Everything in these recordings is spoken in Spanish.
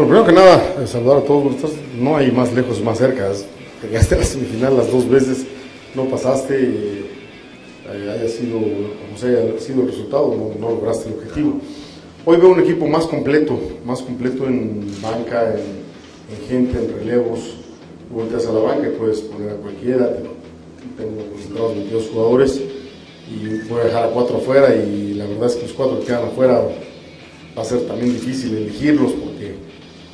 Primero que nada, eh, saludar a todos. No hay más lejos, más cerca. Llegaste a la semifinal las dos veces, no pasaste, eh, haya sido sea sido el resultado, no, no lograste el objetivo. Hoy veo un equipo más completo, más completo en banca, en, en gente, en relevos. Volteas a la banca y puedes poner a cualquiera. Tengo concentrados 22 jugadores y voy a dejar a cuatro afuera y la verdad es que los cuatro que quedan afuera va a ser también difícil elegirlos porque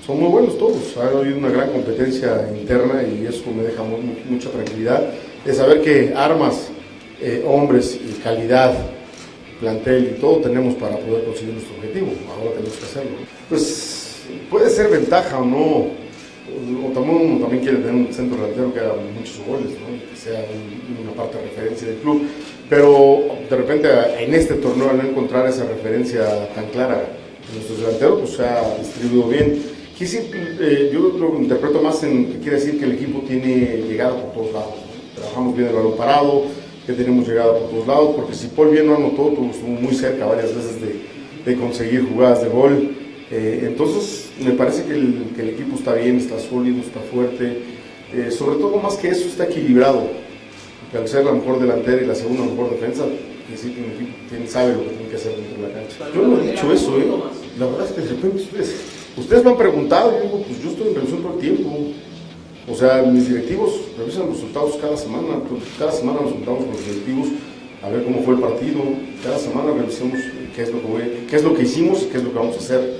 son muy buenos todos. Ha habido una gran competencia interna y eso me deja mu- mucha tranquilidad de saber que armas, eh, hombres y calidad, plantel y todo tenemos para poder conseguir nuestro objetivo. Ahora tenemos que hacerlo. Pues puede ser ventaja o no. O también, uno también quiere tener un centro delantero que haga muchos goles, ¿no? Que sea un- una parte de referencia del club. Pero de repente en este torneo al no encontrar esa referencia tan clara nuestros delanteros, pues se ha distribuido bien. Eh, yo lo interpreto más en que quiere decir que el equipo tiene llegada por todos lados. Trabajamos bien el balón parado, que tenemos llegada por todos lados, porque si Paul bien no anotó, tuvo- estuvo muy cerca varias veces de, conseguir jugadas de gol. Eh, entonces, me parece que el, el equipo está bien, está sólido, está fuerte. Eh, sobre todo, más que eso, está equilibrado. Porque al ser la mejor delantera y la segunda mejor defensa, decir que un equipo sabe lo que tiene que hacer dentro de la cancha. Yo no he dicho eso, ¿eh? La verdad es que de repente ustedes, ustedes me han preguntado, yo digo, pues yo estoy en revisión todo el tiempo. O sea, mis directivos revisan los resultados cada semana, pues, cada semana nos juntamos con los directivos a ver cómo fue el partido, cada semana revisamos qué es lo que, qué es lo que hicimos y qué es lo que vamos a hacer.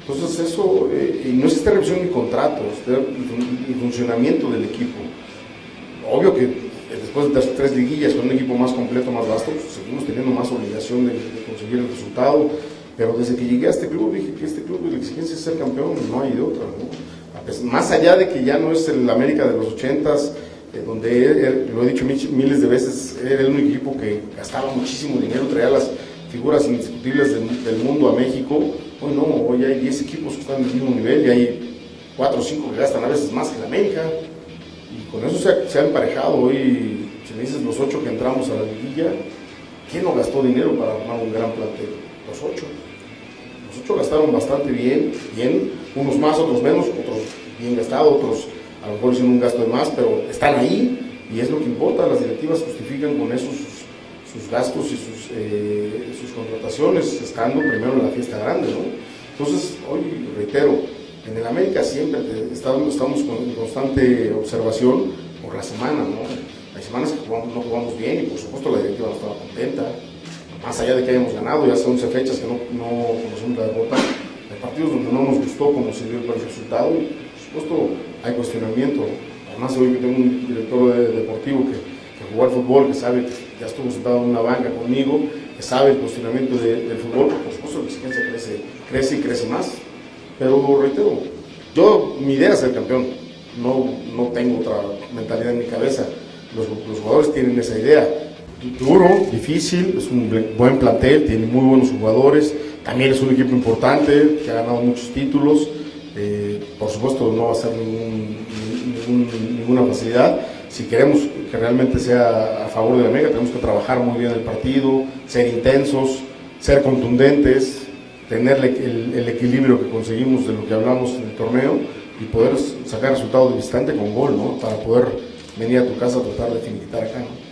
Entonces eso, eh, no es esta revisión ni contrato, es el fun- el funcionamiento del equipo. Obvio que eh, después de las tres liguillas con un equipo más completo, más vasto, pues, seguimos teniendo más obligación de, de conseguir el resultado. Pero desde que llegué a este club dije que este club la exigencia es ser campeón, no hay de otra. ¿no? Más allá de que ya no es el América de los ochentas, eh, donde lo he dicho miles de veces, era el único equipo que gastaba muchísimo dinero, traía las figuras indiscutibles del, mundo a México. Hoy no, hoy hay 10 equipos que están en el mismo nivel y hay 4 o 5 que gastan a veces más que el América. Y con eso se ha, se ha emparejado. Hoy, si me dices los 8 que entramos a la liguilla, ¿quién no gastó dinero para armar un gran plantel? Los 8. Los 8 gastaron bastante bien, bien, unos más, otros menos, otros bien gastados, otros a lo mejor hicieron un gasto de más, pero están ahí y es lo que importa. Las directivas justifican con eso sus, gastos y sus, eh, sus contrataciones, estando primero en la fiesta grande, ¿no? Entonces, hoy reitero, en el América siempre estamos, estamos con constante observación por la semana, ¿no? Hay semanas que no jugamos bien y por supuesto la directiva no estaba contenta. Más allá de que hayamos ganado, ya hace 11 fechas que no, no conocemos la derrota, hay partidos donde no nos gustó como se dio el resultado, por supuesto hay cuestionamiento. Además, hoy que tengo un director deportivo que, que jugó al fútbol, que sabe que ya estuvo sentado en una banca conmigo, que sabe el cuestionamiento del fútbol, por supuesto la exigencia crece, crece y crece más. Pero reitero, yo, mi idea es ser campeón, no, no tengo otra mentalidad en mi cabeza. Los, los jugadores tienen esa idea. Duro, difícil, es un buen plantel, tiene muy buenos jugadores, también es un equipo importante que ha ganado muchos títulos. Eh, por supuesto, no va a ser ninguna facilidad. Si queremos que realmente sea a favor de la América, tenemos que trabajar muy bien el partido, ser intensos, ser contundentes, tener el, equilibrio que conseguimos de lo que hablamos en el torneo y poder sacar resultados de visitante con gol, ¿no? Para poder venir a tu casa a tratar de finiquitar acá, ¿no?